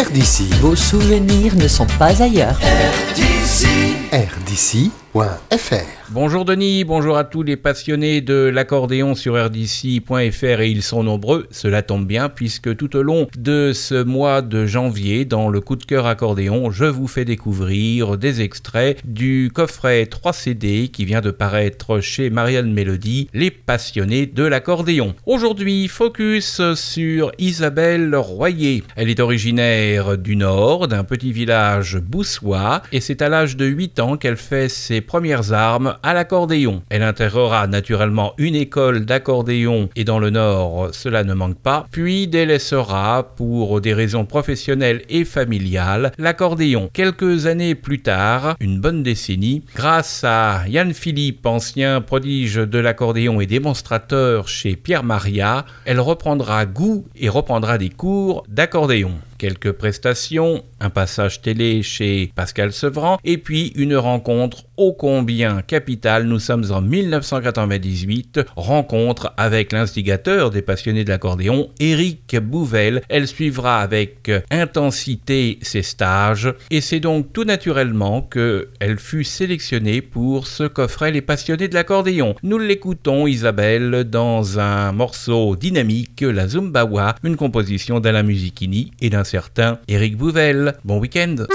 RDC. Vos souvenirs ne sont pas ailleurs. RDC.fr Bonjour Denis, bonjour à tous les passionnés de l'accordéon sur rdc.fr et ils sont nombreux, cela tombe bien puisque tout au long de ce mois de janvier, dans le coup de cœur accordéon, je vous fais découvrir des extraits du coffret 3 CD qui vient de paraître chez Marianne Mélodie, les passionnés de l'accordéon. Aujourd'hui, focus sur Isabelle Royer. Elle est originaire du Nord, d'un petit village boussois et c'est à l'âge de 8 ans qu'elle fait ses premières armes à l'accordéon. Elle intégrera naturellement une école d'accordéon et dans le Nord, cela ne manque pas, puis délaissera, pour des raisons professionnelles et familiales, l'accordéon. Quelques années plus tard, une bonne décennie, grâce à Yann Philippe, ancien prodige de l'accordéon et démonstrateur chez Pierre Maria, elle reprendra goût et reprendra des cours d'accordéon quelques prestations, un passage télé chez Pascal Sevran, et puis une rencontre ô combien capitale. Nous sommes en 1998, rencontre avec l'instigateur des passionnés de l'accordéon, Éric Bouvel. Elle suivra avec intensité ses stages, et c'est donc tout naturellement qu'elle fut sélectionnée pour ce coffret Les passionnés de l'accordéon. Nous l'écoutons, Isabelle, dans un morceau dynamique, la Zumbawa, une composition d'Alain Musichini et d'un certain Eric Bouvel. Bon week-end